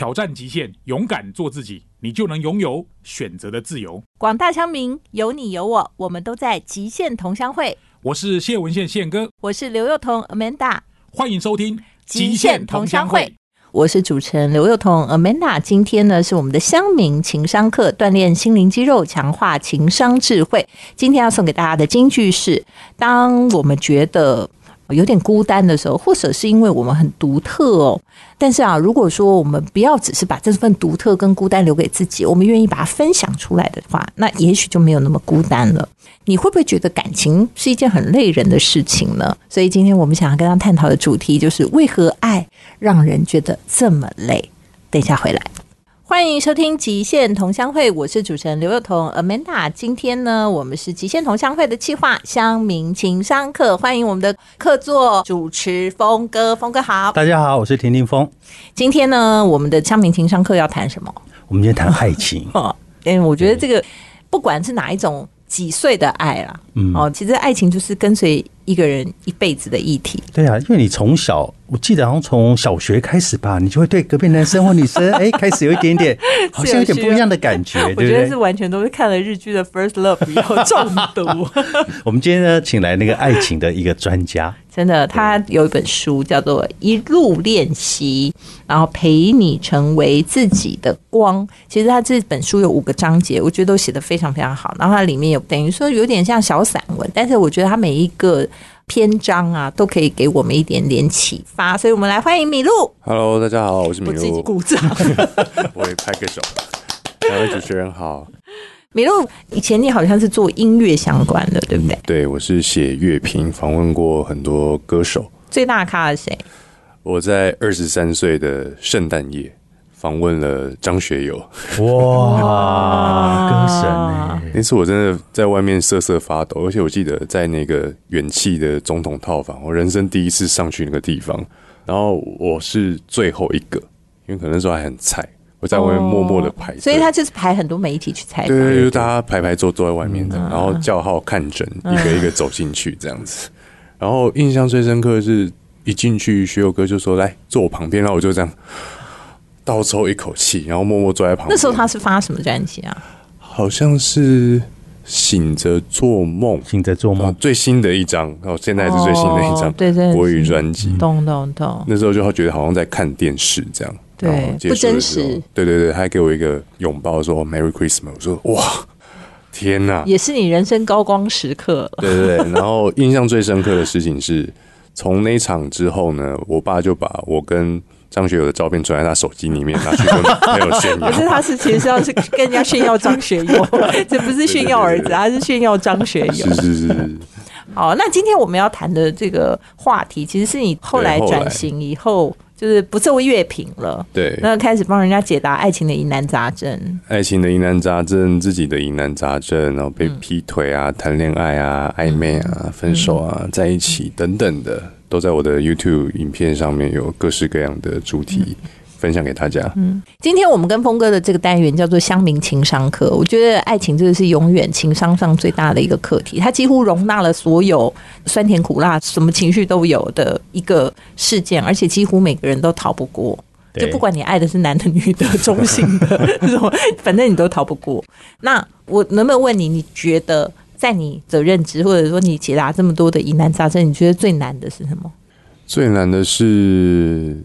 挑战极限，勇敢做自己，你就能拥有选择的自由。广大乡民有你有我，我们都在极限同乡会。我是谢文宪宪哥，我是刘幼彤 Amanda，欢迎收听《极限同乡会》。我是主持人刘幼彤 Amanda。今天呢是我们的乡民情商课，锻炼心灵肌肉，强化情商智慧。今天要送给大家的金句是：当我们觉得有点孤单的时候，或者是因为我们很独特哦。但是啊，如果说我们不要只是把这份独特跟孤单留给自己，我们愿意把它分享出来的话，那也许就没有那么孤单了。你会不会觉得感情是一件很累人的事情呢？所以今天我们想要跟他探讨的主题就是为何爱让人觉得这么累？等一下回来。欢迎收听《极限同乡会》，我是主持人刘幼彤 Amanda。今天呢，我们是《极限同乡会》的企划乡民情商课，欢迎我们的客座主持峰哥，峰哥好，大家好，我是田定峰。今天呢，我们的乡民情商课要谈什么？我们今天谈爱情。嗯，我觉得这个不管是哪一种几岁的爱啦，嗯，哦，其实爱情就是跟随一个人一辈子的议题。对啊，因为你从小。我记得好像从小学开始吧，你就会对隔壁男生或女生，哎，开始有一点点，好像有点不一样的感觉。我觉得是完全都是看了日剧的 First Love 以后中毒。我们今天呢，请来那个爱情的一个专家，真的，他有一本书叫做《一路练习》，然后陪你成为自己的光。其实他这本书有五个章节，我觉得都写的非常非常好。然后它里面有等于说有点像小散文，但是我觉得它每一个。篇章啊，都可以给我们一点点启发，所以我们来欢迎米露。Hello，大家好，我是米露。自己鼓掌，我也拍个手。两位主持人好。米露，以前你好像是做音乐相关的，对不对？对，我是写乐评，访问过很多歌手。最大咖是谁？我在二十三岁的圣诞夜。访问了张学友，哇，歌神！那次我真的在外面瑟瑟发抖，而且我记得在那个远气的总统套房，我人生第一次上去那个地方，然后我是最后一个，因为可能那时候还很菜，我在外面默默的排，所以他就是排很多媒体去采访，对，就大家排排坐坐在外面的，然后叫号看诊，一个一个走进去这样子，然后印象最深刻的是一进去，学友哥就说来坐我旁边，然后我就这样。倒抽一口气，然后默默坐在旁边。那时候他是发什么专辑啊？好像是《醒着做梦》，醒着做梦最新的一张，哦，现在是最新的一张，对对，国语专辑。懂懂懂。那时候就觉得好像在看电视这样，对，不真实。对对对，还给我一个拥抱，说 “Merry Christmas”。我说：“哇，天哪！”也是你人生高光时刻。对对对。然后印象最深刻的事情是，从那场之后呢，我爸就把我跟。张学友的照片存在他手机里面，拿去跟 朋友炫耀。可是，他是其实是要去跟人家炫耀张学友，这不是炫耀儿子，他是炫耀张学友。是是是。好，那今天我们要谈的这个话题，其实是你后来转型以后，就是不做乐评了。对。那开始帮人家解答爱情的疑难杂症。爱情的疑难杂症，自己的疑难杂症，然后被劈腿啊，谈恋爱啊，暧昧啊，分手啊，在一起等等的。都在我的 YouTube 影片上面有各式各样的主题分享给大家。嗯，今天我们跟峰哥的这个单元叫做“乡民情商课”。我觉得爱情真的是永远情商上最大的一个课题，它几乎容纳了所有酸甜苦辣、什么情绪都有的一个事件，而且几乎每个人都逃不过。就不管你爱的是男的、女的、中性的，反正你都逃不过。那我能不能问你，你觉得？在你的认知，或者说你解答这么多的疑难杂症，你觉得最难的是什么？最难的是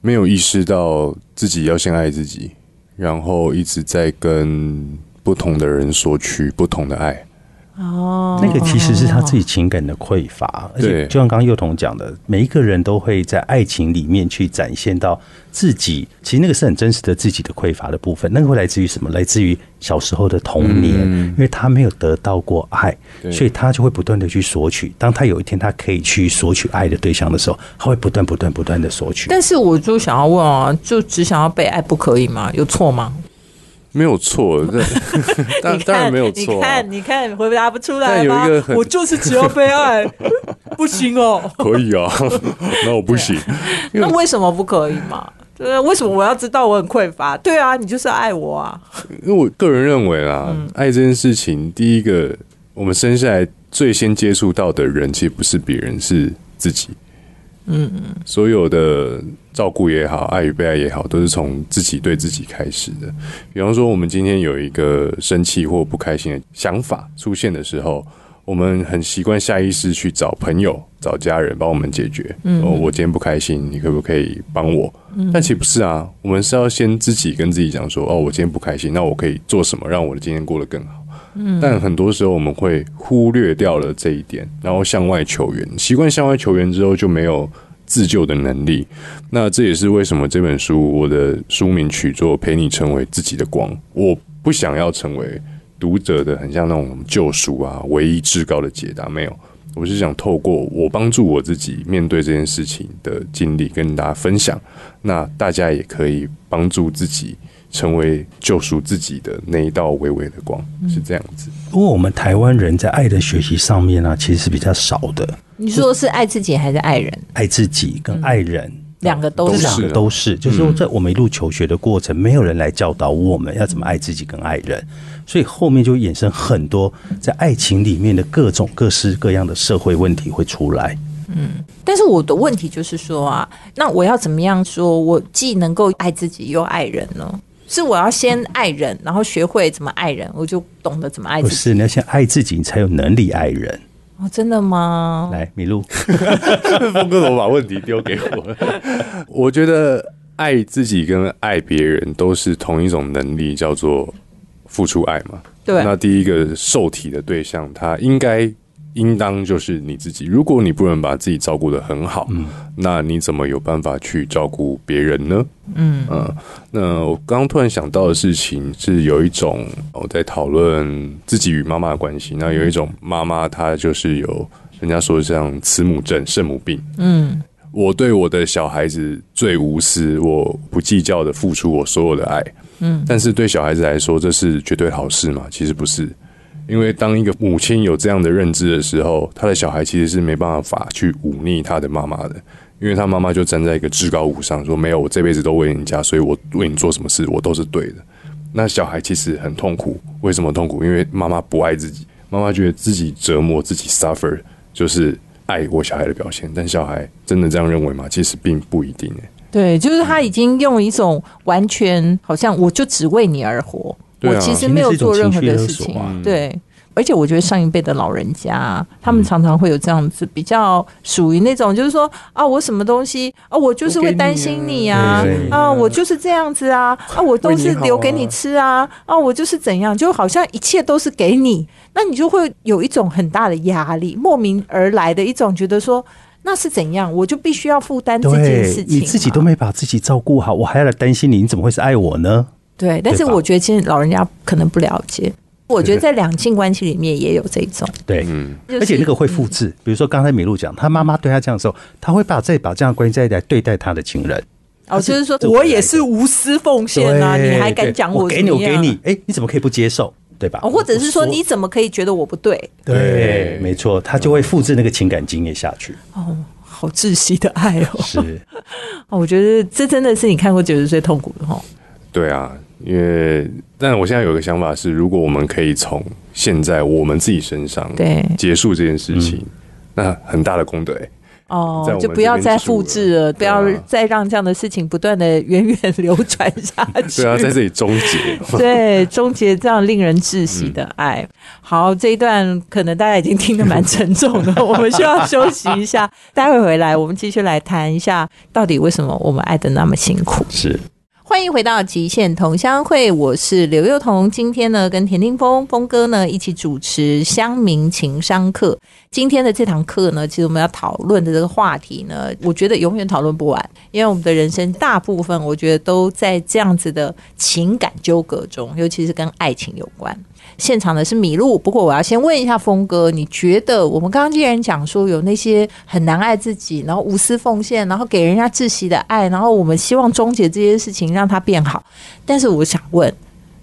没有意识到自己要先爱自己，然后一直在跟不同的人索取不同的爱。哦，那个其实是他自己情感的匮乏，而且就像刚刚幼童讲的，每一个人都会在爱情里面去展现到自己，其实那个是很真实的自己的匮乏的部分。那个会来自于什么？来自于小时候的童年，因为他没有得到过爱，所以他就会不断的去索取。当他有一天他可以去索取爱的对象的时候，他会不断不断不断的索取。但是我就想要问啊，就只想要被爱，不可以吗？有错吗？没有错，当当然没有错。你看，你看，回答不出来吗？我就是只要被爱，不行哦。可以啊，那我不行。那为什么不可以嘛？对，为什么我要知道我很匮乏？对啊，你就是爱我啊。因为我个人认为啊，爱这件事情，第一个，我们生下来最先接触到的人，其实不是别人，是自己。嗯嗯，所有的照顾也好，爱与被爱也好，都是从自己对自己开始的。比方说，我们今天有一个生气或不开心的想法出现的时候，我们很习惯下意识去找朋友、找家人帮我们解决。嗯，我今天不开心，你可不可以帮我？但其实不是啊，我们是要先自己跟自己讲说：哦，我今天不开心，那我可以做什么让我的今天过得更好？但很多时候我们会忽略掉了这一点，然后向外求援。习惯向外求援之后，就没有自救的能力。那这也是为什么这本书我的书名取作“陪你成为自己的光”。我不想要成为读者的很像那种救赎啊，唯一至高的解答。没有，我是想透过我帮助我自己面对这件事情的经历，跟大家分享。那大家也可以帮助自己。成为救赎自己的那一道微微的光，是这样子。不过我们台湾人在爱的学习上面呢，其实是比较少的。你说是爱自己还是爱人？爱自己跟爱人两个都是，都是。就是说，在我们一路求学的过程，没有人来教导我们要怎么爱自己跟爱人，所以后面就衍生很多在爱情里面的各种各式各样的社会问题会出来。嗯，但是我的问题就是说啊，那我要怎么样说，我既能够爱自己又爱人呢？是我要先爱人，然后学会怎么爱人，我就懂得怎么爱。不是，你要先爱自己，你才有能力爱人。哦，真的吗？来，米露，峰哥怎么把问题丢给我？我觉得爱自己跟爱别人都是同一种能力，叫做付出爱嘛。对。那第一个受体的对象，他应该。应当就是你自己。如果你不能把自己照顾的很好，那你怎么有办法去照顾别人呢？嗯嗯。那我刚刚突然想到的事情是，有一种我在讨论自己与妈妈的关系。那有一种妈妈，她就是有人家说像慈母症、圣母病。嗯，我对我的小孩子最无私，我不计较的付出我所有的爱。嗯，但是对小孩子来说，这是绝对好事吗？其实不是。因为当一个母亲有这样的认知的时候，他的小孩其实是没办法去忤逆他的妈妈的，因为他妈妈就站在一个至高无上，说没有我这辈子都为你家，所以我为你做什么事我都是对的。那小孩其实很痛苦，为什么痛苦？因为妈妈不爱自己，妈妈觉得自己折磨自己 suffer 就是爱我小孩的表现，但小孩真的这样认为吗？其实并不一定。对，就是他已经用一种完全好像我就只为你而活。我其实没有做任何的事情，对，而且我觉得上一辈的老人家，他们常常会有这样子，比较属于那种，就是说啊，我什么东西啊，我就是会担心你啊，啊，我就是这样子啊，啊，我都是留给你吃啊，啊，我就是怎样，就好像一切都是给你，那你就会有一种很大的压力，莫名而来的一种觉得说，那是怎样，我就必须要负担这件事情，你自己都没把自己照顾好，我还要来担心你，你怎么会是爱我呢？对，但是我觉得其实老人家可能不了解。我觉得在两性关系里面也有这种。对，嗯，而且那个会复制。比如说刚才米露讲，他妈妈对他这样的时候，他会把再把这样的关系再来对待他的情人。哦，就是说我也是无私奉献啊，你还敢讲我？给你，我给你，哎，你怎么可以不接受？对吧？或者是说你怎么可以觉得我不对？对，没错，他就会复制那个情感经验下去。哦，好窒息的爱哦。是。哦，我觉得这真的是你看过九十岁痛苦的哈。对啊。因为，但我现在有个想法是，如果我们可以从现在我们自己身上对结束这件事情，那很大的功德哎。哦，就不要再复制了，不要再让这样的事情不断的源远流传下去。对啊，在这里终结。对，终结这样令人窒息的爱。好，这一段可能大家已经听得蛮沉重的，我们需要休息一下。待会回来，我们继续来谈一下，到底为什么我们爱的那么辛苦？是。欢迎回到极限同乡会，我是刘幼彤。今天呢，跟田丁峰峰哥呢一起主持乡民情商课。今天的这堂课呢，其实我们要讨论的这个话题呢，我觉得永远讨论不完，因为我们的人生大部分，我觉得都在这样子的情感纠葛中，尤其是跟爱情有关。现场的是米露，不过我要先问一下峰哥，你觉得我们刚刚既然讲说有那些很难爱自己，然后无私奉献，然后给人家窒息的爱，然后我们希望终结这些事情，让它变好。但是我想问，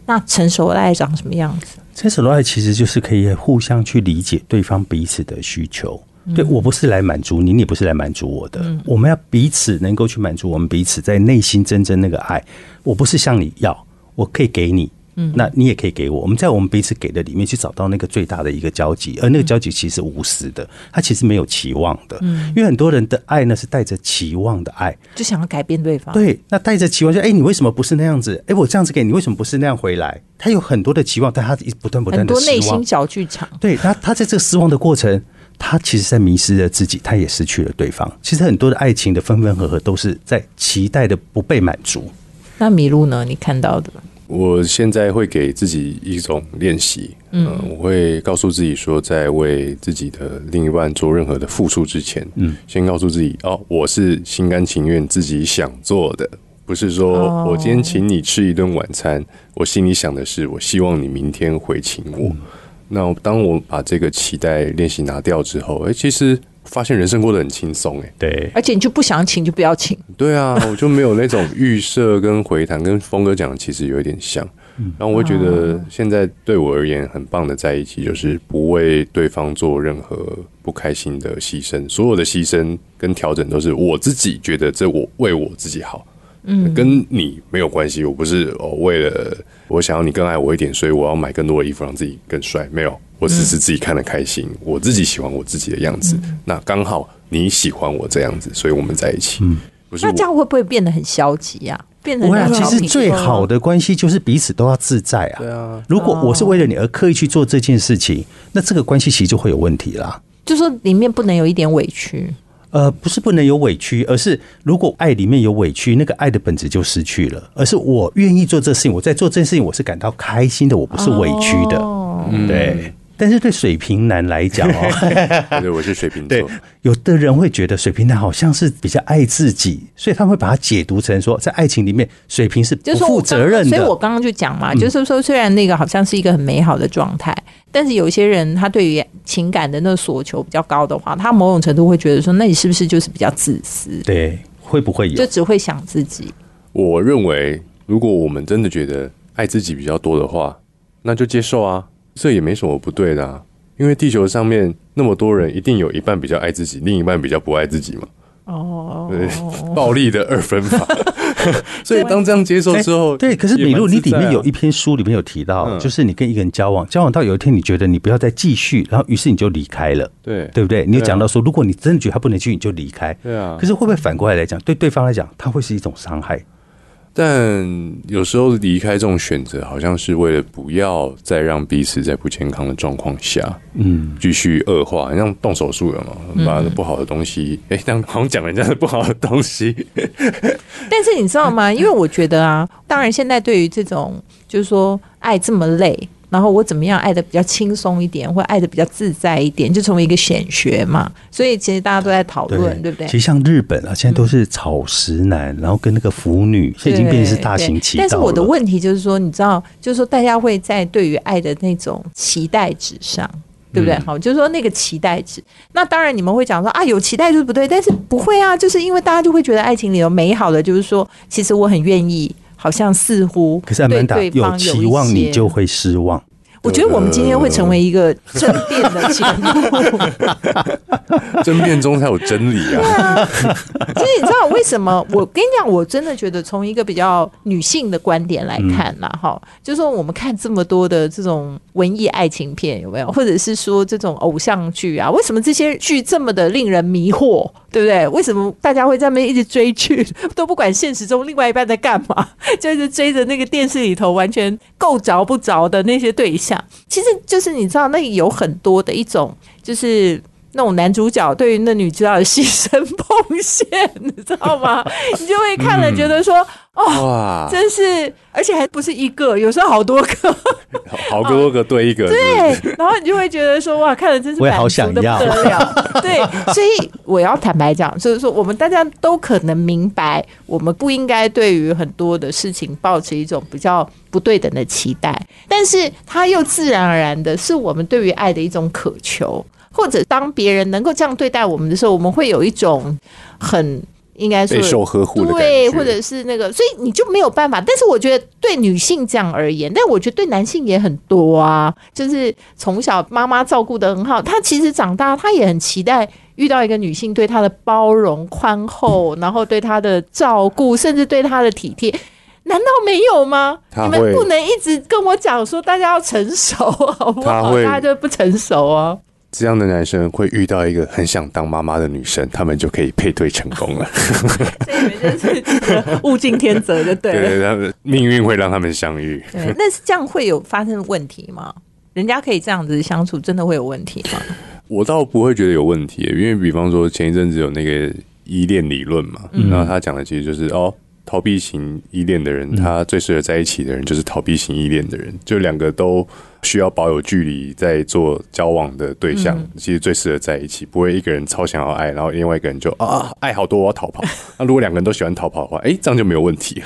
那成熟的爱长什么样子？成熟的爱其实就是可以互相去理解对方彼此的需求。对我不是来满足你，你不是来满足我的。我们要彼此能够去满足我们彼此在内心真正那个爱。我不是向你要，我可以给你。嗯，那你也可以给我，我们在我们彼此给的里面去找到那个最大的一个交集，而那个交集其实无私的，他其实没有期望的，嗯，因为很多人的爱呢是带着期望的爱，就想要改变对方，对，那带着期望就哎，你为什么不是那样子？哎，我这样子给你，为什么不是那样回来？他有很多的期望，但他一不断不断的很多内心小剧场，对他，他在这个失望的过程。他其实，在迷失了自己，他也失去了对方。其实，很多的爱情的分分合合，都是在期待的不被满足。那麋鹿呢？你看到的？我现在会给自己一种练习，嗯，我会告诉自己说，在为自己的另一半做任何的付出之前，嗯，先告诉自己，哦，我是心甘情愿自己想做的，不是说我今天请你吃一顿晚餐，我心里想的是，我希望你明天回请我。那当我把这个期待练习拿掉之后，哎，其实发现人生过得很轻松，哎，对，而且你就不想请就不要请，对啊，我就没有那种预设跟回弹，跟峰哥讲其实有一点像，然后我会觉得现在对我而言很棒的在一起，就是不为对方做任何不开心的牺牲，所有的牺牲跟调整都是我自己觉得这我为我自己好。嗯，跟你没有关系。我不是哦，为了我想要你更爱我一点，所以我要买更多的衣服让自己更帅。没有，我只是自己看得开心，我自己喜欢我自己的样子。那刚好你喜欢我这样子，所以我们在一起。嗯，不是那这样会不会变得很消极呀？变得其实最好的关系就是彼此都要自在啊。对啊，如果我是为了你而刻意去做这件事情，那这个关系其实就会有问题啦。就说里面不能有一点委屈。呃，不是不能有委屈，而是如果爱里面有委屈，那个爱的本质就失去了。而是我愿意做这事情，我在做这件事情，我是感到开心的，我不是委屈的。对，但是对水瓶男来讲哦，对，我是水瓶座。有的人会觉得水瓶男好像是比较爱自己，所以他们会把它解读成说，在爱情里面，水瓶是不负责任的。所以我刚刚就讲嘛，就是说，虽然那个好像是一个很美好的状态。但是有些人，他对于情感的那所求比较高的话，他某种程度会觉得说，那你是不是就是比较自私？对，会不会有？就只会想自己。我认为，如果我们真的觉得爱自己比较多的话，那就接受啊，这也没什么不对的。啊。因为地球上面那么多人，一定有一半比较爱自己，另一半比较不爱自己嘛。哦，对，暴力的二分法。所以当这样接受之后，对，可是米露，你里面有一篇书里面有提到，就是你跟一个人交往，交往到有一天你觉得你不要再继续，然后于是你就离开了，对，对不对？你有讲到说，如果你真的觉得他不能去，你就离开，对啊。可是会不会反过来来讲，对对方来讲，他会是一种伤害？但有时候离开这种选择，好像是为了不要再让彼此在不健康的状况下，嗯，继续恶化，像动手术了嘛，把不好的东西，哎，当好像讲人家的不好的东西。但是你知道吗？因为我觉得啊，当然现在对于这种就是说爱这么累。然后我怎么样爱的比较轻松一点，或爱的比较自在一点，就成为一个显学嘛。所以其实大家都在讨论，对不对？其实像日本啊，现在都是草食男，然后跟那个腐女，现在已经变成是大行其道但是我的问题就是说，你知道，就是说大家会在对于爱的那种期待值上，对不对？好，就是说那个期待值。那当然你们会讲说啊，有期待就是不对，但是不会啊，就是因为大家就会觉得爱情里有美好的，就是说其实我很愿意。好像似乎，可是对对方有期望，你就会失望。我觉得我们今天会成为一个争辩的节目，争辩中才有真理啊！其实你知道为什么？我跟你讲，我真的觉得从一个比较女性的观点来看呐，哈，就是说我们看这么多的这种文艺爱情片，有没有？或者是说这种偶像剧啊？为什么这些剧这么的令人迷惑？对不对？为什么大家会在那边一直追剧，都不管现实中另外一半在干嘛，就是追着那个电视里头完全够着不着的那些对象？其实就是你知道，那有很多的一种，就是那种男主角对于那女主角的牺牲奉献，你知道吗？你就会看了觉得说。哦，真是，而且还不是一个，有时候好多个，好多个对一个，对，然后你就会觉得说，哇，看了真是满足的不得了，对，所以我要坦白讲，就是说，我们大家都可能明白，我们不应该对于很多的事情抱持一种比较不对等的期待，但是它又自然而然的是我们对于爱的一种渴求，或者当别人能够这样对待我们的时候，我们会有一种很。应该备受呵护的对，或者是那个，所以你就没有办法。但是我觉得对女性这样而言，但我觉得对男性也很多啊。就是从小妈妈照顾的很好，他其实长大他也很期待遇到一个女性对他的包容、宽厚，然后对他的照顾，甚至对他的体贴。难道没有吗？你们不能一直跟我讲说大家要成熟，好不好？大家就不成熟哦。这样的男生会遇到一个很想当妈妈的女生，他们就可以配对成功了。所以你们就是物竞天择，就对了。对对，他们命运会让他们相遇。对，那是这样会有发生问题吗？人家可以这样子相处，真的会有问题吗？我倒不会觉得有问题，因为比方说前一阵子有那个依恋理论嘛，然后他讲的其实就是哦，逃避型依恋的人，他最适合在一起的人就是逃避型依恋的人，就两个都需要保有距离在做交往的对象，其实最适合在一起，不会一个人超想要爱，然后另外一个人就啊爱好多我要逃跑。那如果两个人都喜欢逃跑的话，哎，这样就没有问题，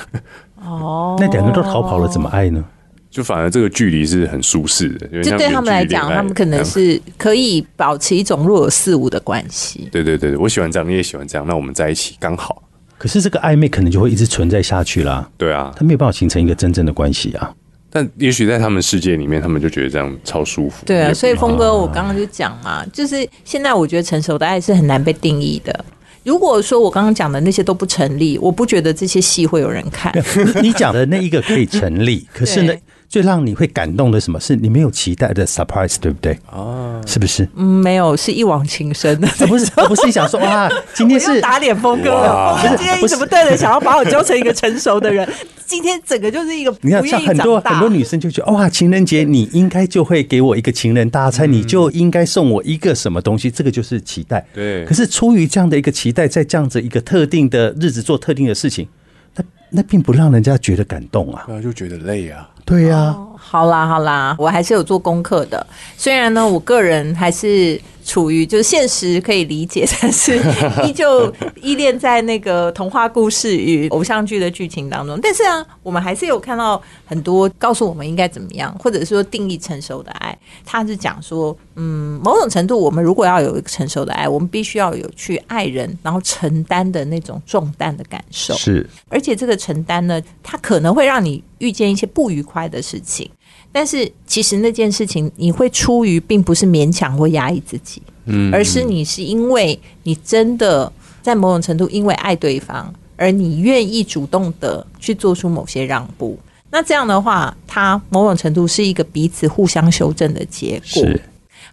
哦，那两个都逃跑了，怎么爱呢？就反而这个距离是很舒适的，就对他们来讲，他们可能是可以保持一种若有似无的关系。对对对对，我喜欢这样，你也喜欢这样，那我们在一起刚好。可是这个暧昧可能就会一直存在下去啦，对啊，他没有办法形成一个真正的关系啊。但也许在他们世界里面，他们就觉得这样超舒服。对啊，所以峰哥，我刚刚就讲嘛，就是现在我觉得成熟的爱是很难被定义的。如果说我刚刚讲的那些都不成立，我不觉得这些戏会有人看。你你讲的那一个可以成立，可是呢对，最让你会感动的什么是你没有期待的 surprise，对不对？哦，是不是？嗯，没有，是一往情深的。而 不是，而不是想说哇，今天是打脸峰哥了。哇峰哥今天你怎么对的想要把我教成一个成熟的人？今天整个就是一个你看，很多很多女生就觉得哇，情人节你应该就会给我一个情人大餐，你就应该送我一个什么东西，这个就是期待。对可是出于这样的一个期待，在这样子一个特定的日子做特定的事情，那那并不让人家觉得感动啊。对啊，就觉得累啊。对呀、好啦好啦，我还是有做功课的。虽然呢，我个人还是处于就是现实可以理解，但是依旧依恋在那个童话故事与偶像剧的剧情当中。但是啊，我们还是有看到很多告诉我们应该怎么样，或者说定义成熟的爱。他是讲说，嗯，某种程度，我们如果要有一个成熟的爱，我们必须要有去爱人，然后承担的那种重担的感受。是而且这个承担呢，它可能会让你遇见一些不愉快的事情，但是其实那件事情你会出于并不是勉强或压抑自己，嗯而是你是因为你真的在某种程度因为爱对方，而你愿意主动的去做出某些让步。那这样的话，它某种程度是一个彼此互相修正的结果。是，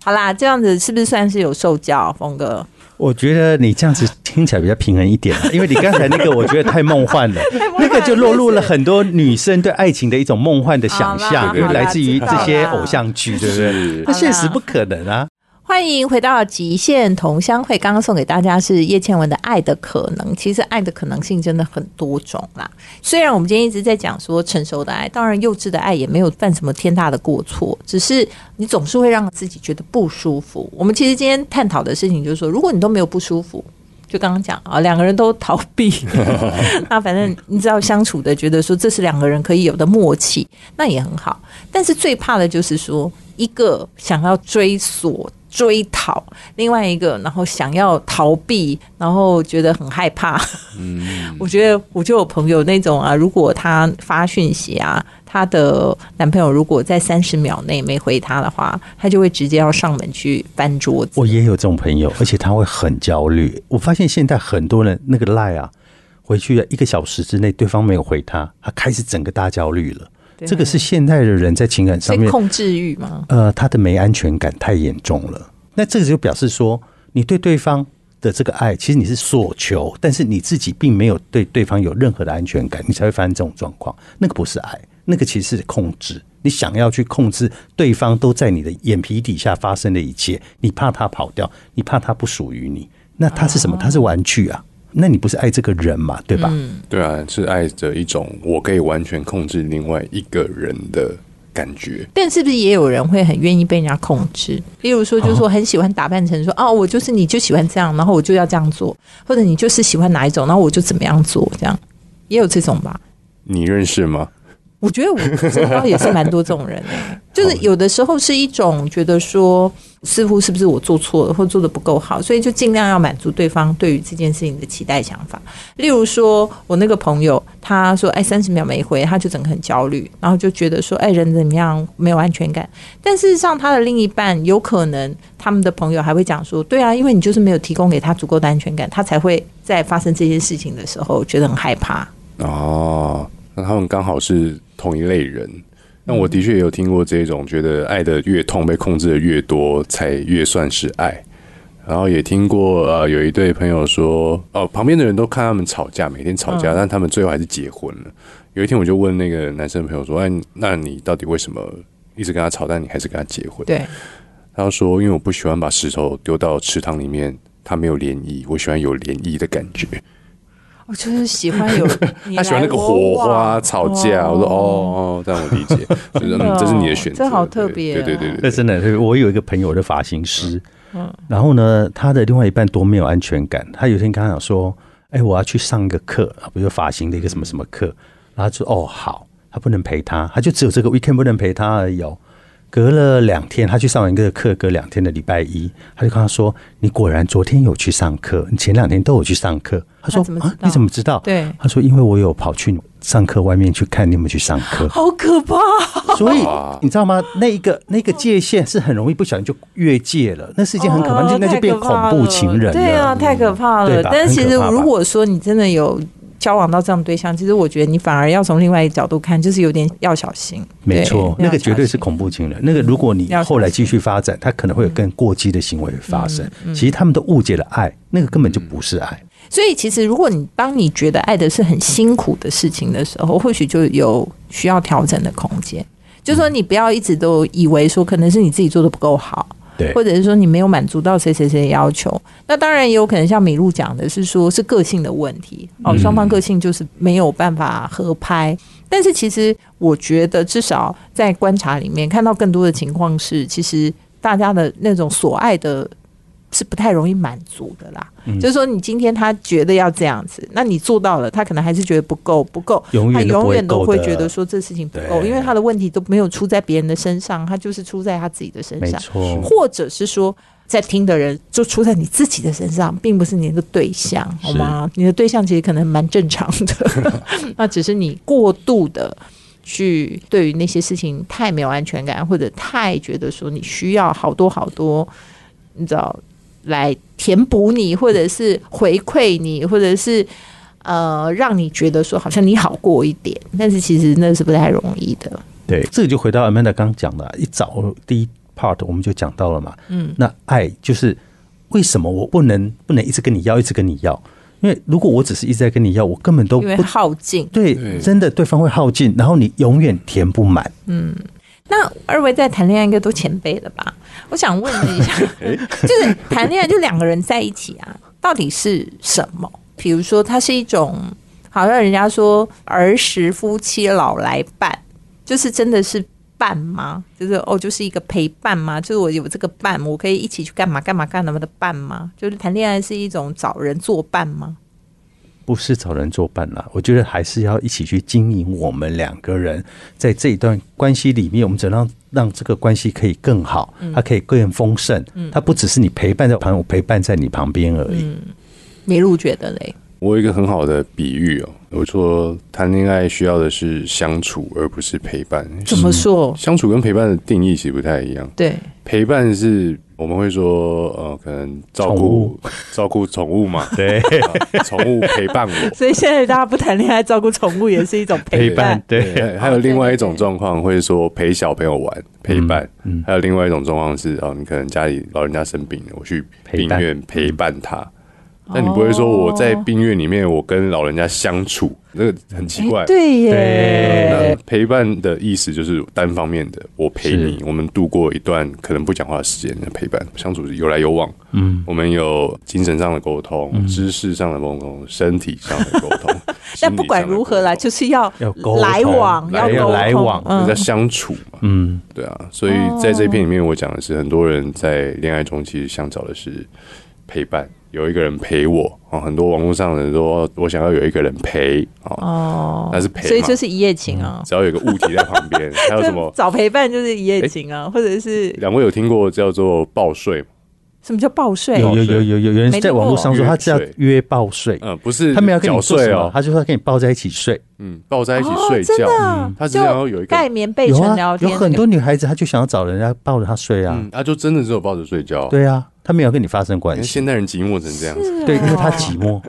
好啦，这样子是不是算是有受教，峰哥？我觉得你这样子听起来比较平衡一点，因为你刚才那个我觉得太梦幻了，那个就落入了很多女生对爱情的一种梦幻的想好象，啦来自于这些偶像剧，对不对？那现实不可能啊。欢迎回到极限同乡会。刚刚送给大家是叶倩文的《爱的可能》，其实爱的可能性真的很多种啦。虽然我们今天一直在讲说成熟的爱，当然幼稚的爱也没有犯什么天大的过错，只是你总是会让自己觉得不舒服。我们其实今天探讨的事情就是说，如果你都没有不舒服。就刚刚讲啊，两个人都逃避，那反正你知道相处的，觉得说这是两个人可以有的默契，那也很好。但是最怕的就是说，一个想要追索、追讨，另外一个然后想要逃避，然后觉得很害怕。嗯，我觉得我就有朋友那种啊，如果他发讯息啊，她的男朋友如果在三十秒内没回她的话，她就会直接要上门去翻桌子。我也有这种朋友，而且他会很焦虑。我发现现在很多人那个赖啊，回去一个小时之内对方没有回他，他开始整个大焦虑了。这个是现代的人在情感上面，被控制欲吗？呃，他的没安全感太严重了。那这个就表示说，你对对方的这个爱，其实你是所求，但是你自己并没有对对方有任何的安全感，你才会发生这种状况。那个不是爱，那个其实是控制。你想要去控制对方都在你的眼皮底下发生的一切，你怕他跑掉，你怕他不属于你。那他是什么？他是玩具啊。那你不是爱这个人嘛？对吧？嗯对啊，是爱着一种我可以完全控制另外一个人的感觉。但是不是也有人会很愿意被人家控制？例如说，就是说很喜欢打扮成说，哦，我就是你就喜欢这样，然后我就要这样做，或者你就是喜欢哪一种，然后我就怎么样做，这样也有这种吧？你认识吗？我觉得我身边也是蛮多这种人的，就是有的时候是一种觉得说，似乎是不是我做错了，或做的不够好，所以就尽量要满足对方对于这件事情的期待想法。例如说，我那个朋友他说，哎，三十秒没回，他就整个很焦虑，然后就觉得说，哎，人怎么样没有安全感。但事实上，他的另一半有可能他们的朋友还会讲说，对啊，因为你就是没有提供给他足够的安全感，他才会在发生这件事情的时候觉得很害怕。哦，那他们刚好是同一类人。那我的确也有听过这种，觉得爱的越痛，被控制的越多，才越算是爱。然后也听过，呃，有一对朋友说，哦，旁边的人都看他们吵架，每天吵架，但他们最后还是结婚了。有一天我就问那个男生朋友说，哎，那你到底为什么一直跟他吵，但你还是跟他结婚？对，他说，因为我不喜欢把石头丢到池塘里面，它没有涟漪，我喜欢有涟漪的感觉。我就是喜欢有 他喜欢那个火花吵架。我说哦哦，这样我理解，就是这是你的选择，这好特别，对对对对，那真的，我有一个朋友的发型师。嗯，然后呢，他的另外一半多没有安全感。他有一天跟他讲说：“哎，我要去上一个课，比如发型的一个什么什么课。”然后就哦好，他不能陪他，他就只有这个 weekend 不能陪他而已。哦。隔了两天，他去上完一个课，隔两天的礼拜一，他就跟他说：“你果然昨天有去上课，你前两天都有去上课。”他说：“啊，你怎么知道？”对，他说：“因为我有跑去上课外面去看你有没有去上课。”好可怕！所以你知道吗？那一个那个界限是很容易不小心就越界了，那是一件很可怕，那就变恐怖情人了。对啊，太可怕了。但是其实如果说你真的有。交往到这样对象，其实我觉得你反而要从另外一个角度看，就是有点要小心。没错，那个绝对是恐怖情人。那个如果你后来继续发展，他可能会有更过激的行为发生。其实他们都误解了爱，那个根本就不是爱。所以其实如果你当你觉得爱的是很辛苦的事情的时候，或许就有需要调整的空间。就说你不要一直都以为说可能是你自己做的不够好。或者是说你没有满足到谁谁谁的要求，那当然也有可能像米露讲的是说，是个性的问题哦，双方个性就是没有办法合拍。但是其实我觉得，至少在观察里面看到更多的情况是，其实大家的那种所爱的。是不太容易满足的啦，就是说你今天他觉得要这样子，那你做到了，他可能还是觉得不够，不够，他永远都会觉得说这事情不够，因为他的问题都没有出在别人的身上，他就是出在他自己的身上，或者是说在听的人就出在你自己的身上，并不是你的对象，好吗？你的对象其实可能蛮正常的，那只是你过度的去对于那些事情太没有安全感，或者太觉得说你需要好多好多，你知道。来填补你，或者是回馈你，或者是呃，让你觉得说好像你好过一点，但是其实那是不太容易的。对，这个就回到 Amanda 刚讲的，一早第一 part 我们就讲到了嘛。嗯，那爱就是为什么我不能不能一直跟你要，一直跟你要？因为如果我只是一直在跟你要，我根本都不耗尽。对，真的对方会耗尽，然后你永远填不满。嗯。那二位在谈恋爱应该都前辈了吧？我想问一下，就是谈恋爱就两个人在一起啊，到底是什么？比如说，它是一种好像人家说儿时夫妻老来伴，就是真的是伴吗？就是哦，就是一个陪伴吗？就是我有这个伴，我可以一起去干嘛干嘛干嘛的伴吗？就是谈恋爱是一种找人作伴吗？不是找人作伴啦，我觉得还是要一起去经营我们两个人在这一段关系里面，我们怎样让这个关系可以更好，它可以更丰盛。它不只是你陪伴在旁，我陪伴在你旁边而已。梅露觉得嘞，我有一个很好的比喻哦，我说谈恋爱需要的是相处，而不是陪伴。怎么说？相处跟陪伴的定义其实不太一样。对，陪伴是。我们会说，呃，可能照顾照顾宠物嘛，对，宠物陪伴我。所以现在大家不谈恋爱，照顾宠物也是一种陪伴。对，还有另外一种状况，会说陪小朋友玩陪伴。嗯，还有另外一种状况是，哦，你可能家里老人家生病了，我去病院陪伴他。但你不会说我在病院里面，我跟老人家相处，那个很奇怪。对耶，陪伴的意思就是单方面的，我陪你，我们度过一段可能不讲话的时间的陪伴，相处是有来有往。嗯，我们有精神上的沟通，知识上的沟通，身体上的沟通。但不管如何啦，就是要来往，要来往，要相处嘛。嗯，对啊。所以在这篇里面，我讲的是很多人在恋爱中其实想找的是陪伴。有一个人陪我啊，很多网络上的人说，我想要有一个人陪哦，那是陪，所以就是一夜情啊。只要有个物体在旁边，还有什么？找陪伴就是一夜情啊，或者是两位有听过叫做报睡吗？什么叫报睡？有有有有有有人在网络上说他叫约报睡，嗯，不是他没有跟你睡哦，他就说跟你抱在一起睡，嗯，抱在一起睡觉，他只要有一个盖棉被纯聊天，有很多女孩子她就想要找人家抱着她睡啊，她就真的只有抱着睡觉，对啊。她没有跟你发生关系。现代人寂寞成这样子，对，因为她寂寞。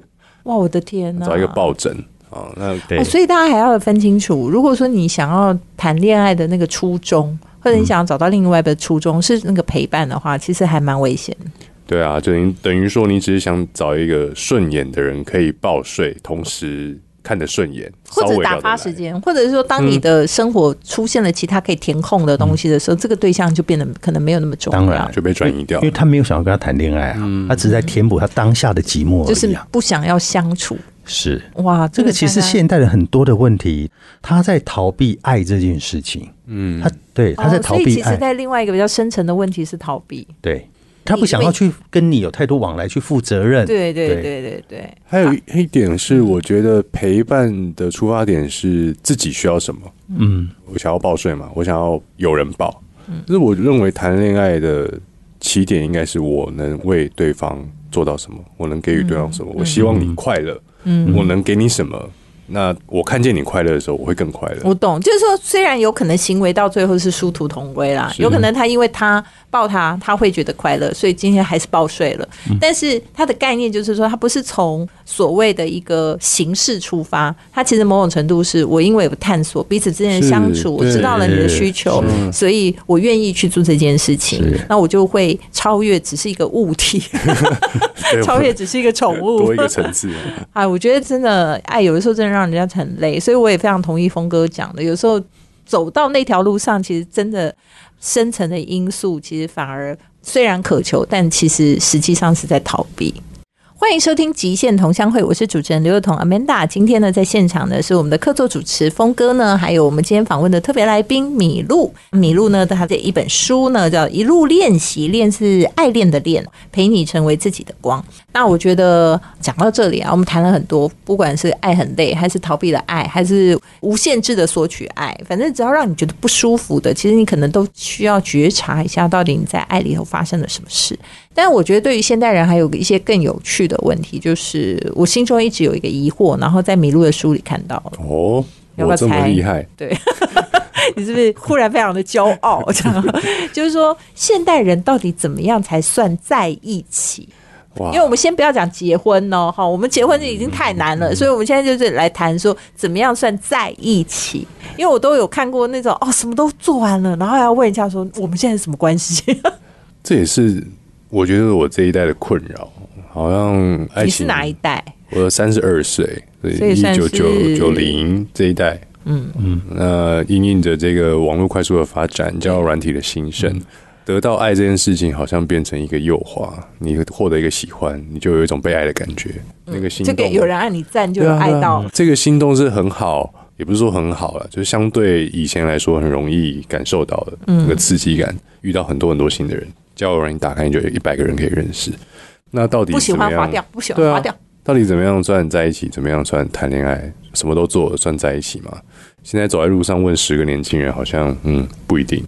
哇，我的天哪！找一个抱枕，啊。那对，所以大家还要分清楚，如果说你想要谈恋爱的那个初衷，或者你想要找到另外的初衷是那个陪伴的话，其实还蛮危险的。对啊，就等于等于说，你只是想找一个顺眼的人可以报税，同时。看得顺眼，或者打发时间，或者是说，当你的生活出现了其他可以填空的东西的时候，这个对象就变得可能没有那么重要，当然就被转移掉，因为他没有想要跟他谈恋爱啊，他只是在填补他当下的寂寞，就是不想要相处。是哇，这个其实现代人很多的问题，他在逃避爱这件事情。嗯，他对他在逃避，其实在另外一个比较深层的问题是逃避。对。他不想要去跟你有太多往来，去负责任。对对对对对。还有一点是，我觉得陪伴的出发点是自己需要什么。嗯，我想要报税嘛，我想要有人报。嗯，就是我认为谈恋爱的起点应该是我能为对方做到什么，我能给予对方什么，我希望你快乐。嗯，我能给你什么？那我看见你快乐的时候，我会更快乐。我懂，就是说，虽然有可能行为到最后是殊途同归啦，有可能他因为他。抱他，他会觉得快乐，所以今天还是报税了。但是他的概念就是说，他不是从所谓的一个形式出发，他其实某种程度是我因为有探索彼此之间的相处，我知道了你的需求，所以我愿意去做这件事情。那我就会超越只是一个物体，超越只是一个宠物，多一个层次。啊，我觉得真的爱有的时候真的让让人家很累，所以我也非常同意峰哥讲的，有时候走到那条路上，其实真的。深层的因素，其实反而虽然渴求，但其实实际上是在逃避。欢迎收听《极限同乡会》，我是主持人刘幼彤 Amanda。今天呢，在现场呢是我们的客座主持峰哥呢，还有我们今天访问的特别来宾米露。米露呢，他的一本书呢叫《一路练习》，练是爱恋的练，陪你成为自己的光。那我觉得讲到这里啊，我们谈了很多，不管是爱很累，还是逃避了爱，还是无限制的索取爱，反正只要让你觉得不舒服的，其实你可能都需要觉察一下，到底你在爱里头发生了什么事。但我觉得，对于现代人，还有一些更有趣的问题，就是我心中一直有一个疑惑，然后在米露的书里看到了。哦，我这么厉害？对，你是不是忽然非常的骄傲？这样，就是说，现代人到底怎么样才算在一起？因为我们先不要讲结婚哦，哈，我们结婚就已经太难了，所以我们现在就是来谈说，怎么样算在一起？因为我都有看过那种哦，什么都做完了，然后要问一下说，我们现在是什么关系？这也是。我觉得我这一代的困扰，好像爱情。你是哪一代？我三十二岁，所以一九九九零这一代。嗯嗯。那因应着这个网络快速的发展，交友软体的兴盛，得到爱这件事情，好像变成一个诱惑。你获得一个喜欢，你就有一种被爱的感觉。那个心动，这个有人按你赞，就有爱到。这个心动是很好，也不是说很好了，就是相对以前来说，很容易感受到的那个刺激感，遇到很多很多新的人。交友软件打开，你就有一百个人可以认识。那到底不喜欢划掉，不喜欢划掉。到底怎么样算在一起？怎么样算谈恋爱？什么都做算在一起吗？现在走在路上问十个年轻人，好像嗯不一定。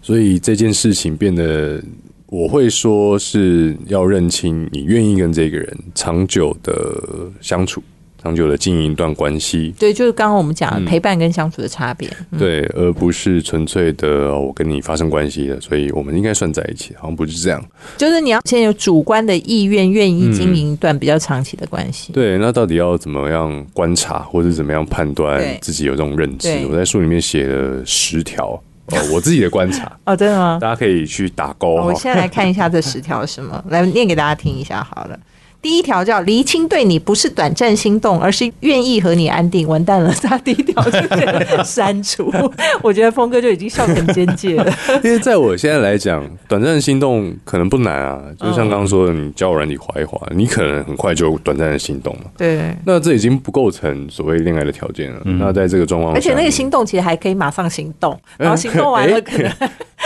所以这件事情变得，我会说是要认清你愿意跟这个人长久的相处。长久的经营一段关系，对，就是刚刚我们讲陪伴跟相处的差别，对，而不是纯粹的我跟你发生关系的，所以我们应该算在一起，好像不是这样。就是你要先有主观的意愿，愿意经营一段比较长期的关系。对，那到底要怎么样观察，或者怎么样判断自己有这种认知？我在书里面写了十条，哦，我自己的观察。哦，真的吗？大家可以去打勾。我现在来 看一下这十条是什么，来念给大家听一下好了。第一条叫厘清对你不是短暂心动，而是愿意和你安定。完蛋了，他第一条就删除。我觉得峰哥就已经笑成尖界了。因为在我现在来讲，短暂心动可能不难啊，就像刚刚说的，你交软你滑一滑，你可能很快就短暂的心动嘛。对，那这已经不构成所谓恋爱的条件了。那在这个状况，而且那个心动其实还可以马上行动，然后行动完了可能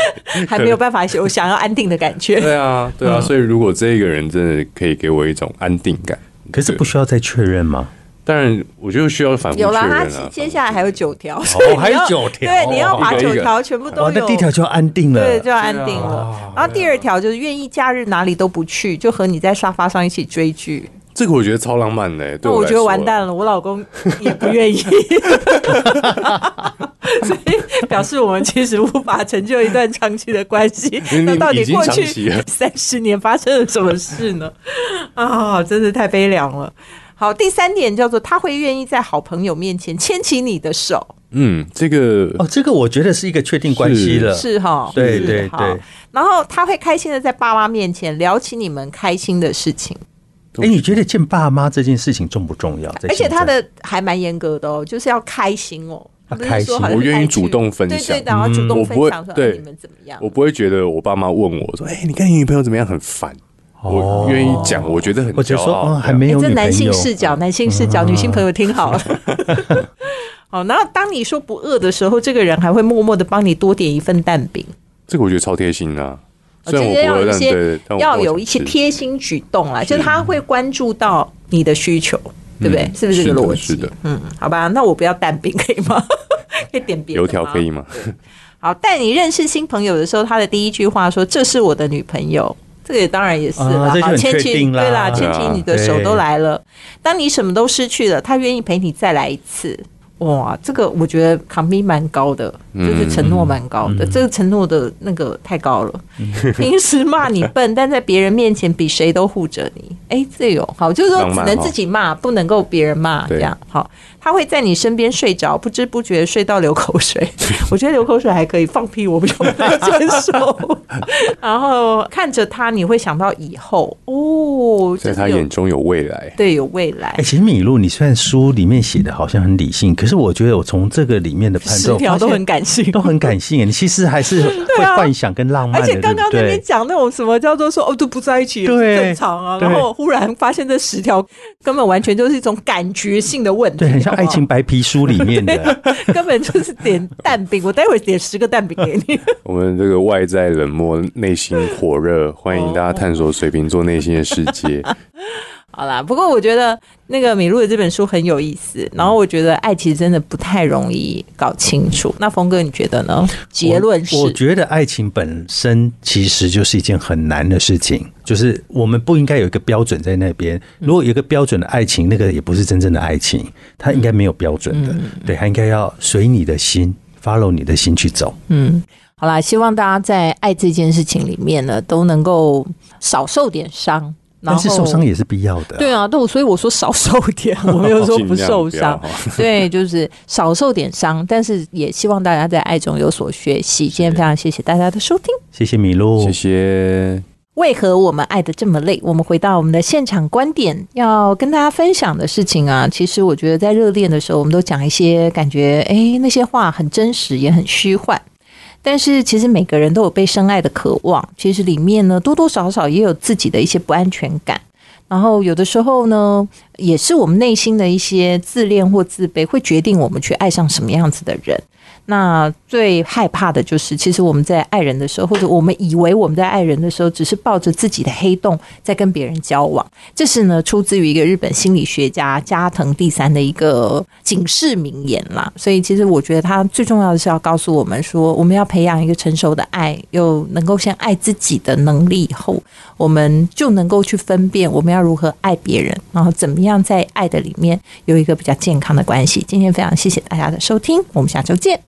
还没有办法有 想要安定的感觉。对啊，对啊，所以如果这个人真的可以给我一种。安定感，可是不需要再确认吗？当然，我觉得需要反复确认啊。接下来还有九条，哦，还有九条，对，你要把九条全部都有。那第一条就要安定了，对，就要安定了。然后第二条就是愿意假日哪里都不去，就和你在沙发上一起追剧。这个我觉得超浪漫的，那我觉得完蛋了，我老公也不愿意，所以表示我们其实无法成就一段长期的关系。那到底过去 三十年发生了什么事呢？啊，真是太悲凉了。好，第三点叫做他会愿意在好朋友面前牵起你的手，嗯，这个哦，这个我觉得是一个确定关系了，是。哈，对对对。然后他会开心的在爸妈面前聊起你们开心的事情，哎，你觉得见爸妈这件事情重不重要？而且他的还蛮严格的哦，就是要开心哦。他不是开心说我愿意主动分享对对，然后主动我不会分享说你们怎么样我。不会觉得我爸妈问我说：“哎、你跟你女朋友怎么样？”很烦。我愿意讲，我觉得很或者骄傲说哦，还没有这男性友，视角，男性视角，女性朋友听好了。好，然后当你说不饿的时候，这个人还会默默的帮你多点一份蛋饼。这个我觉得超贴心啊。我其实要有一些要有一些贴心举动啦，就是他会关注到你的需求，对不对？嗯是不是这个逻辑？是的嗯，好吧，那我不要蛋饼可以吗？可以点别的油条可以吗？好，带你认识新朋友的时候，他的第一句话说：“这是我的女朋友。”这个也当然也是啦，好，牵起对啦，牵起你的手都来了。当你什么都失去了，他愿意陪你再来一次。哇，这个我觉得扛逼蛮高的，就是承诺蛮高的。这个承诺的那个太高了。平时骂你笨，但在别人面前比谁都护着你。哎，这有好，就是说只能自己骂，不能够别人骂，这样好。他会在你身边睡着，不知不觉睡到流口水。我觉得流口水还可以，放屁我不能接受。然后看着他，你会想到以后哦，在就是他眼中有未来。对有未来哎，。其实米露，你虽然书里面写的好像很理性，可是我觉得我从这个里面的判断，十条都很感性，都很感性。你其实还是会 幻想跟浪漫的，而且刚刚那？边讲那种什么叫做说哦都不在一起对正常啊，然后忽然发现这十条根本完全就是一种感觉性的问题，对，很像爱情白皮书里面的。根本就是点蛋饼，我待会点十个蛋饼给你。我们这个外在冷漠，内心火热，欢迎大家探索水瓶座内心的世界。好啦，不过我觉得那个米露的这本书很有意思，然后我觉得爱其实真的不太容易搞清楚。那峰哥你觉得呢？结论是，我，我觉得爱情本身其实就是一件很难的事情，就是我们不应该有一个标准在那边。如果有一个标准的爱情，那个也不是真正的爱情，它应该没有标准的，对，它应该要随你的心，follow 你的心去走。嗯，好啦，希望大家在爱这件事情里面呢，都能够少受点伤。然但是受伤也是必要的。对啊，对，所以我说少受点，我没有说不受伤。对，就是少受点伤，但是也希望大家在爱中有所学习。今天非常谢谢大家的收听。谢谢米露，谢谢。为何我们爱的这么累？我们回到我们的现场观点，要跟大家分享的事情啊，其实我觉得在热恋的时候，我们都讲一些感觉，诶，那些话很真实，也很虚幻。但是其实每个人都有被深爱的渴望，其实里面呢多多少少也有自己的一些不安全感。然后有的时候呢，也是我们内心的一些自恋或自卑，会决定我们去爱上什么样子的人。那最害怕的就是，其实我们在爱人的时候，或者我们以为我们在爱人的时候，只是抱着自己的黑洞在跟别人交往。这是呢，出自于一个日本心理学家加藤第三的一个警示名言啦。所以，其实我觉得他最重要的是要告诉我们说，我们要培养一个成熟的爱，又能够先爱自己的能力以后，我们就能够去分辨我们要如何爱别人，然后怎么样样在爱的里面有一个比较健康的关系。今天非常谢谢大家的收听，我们下周见。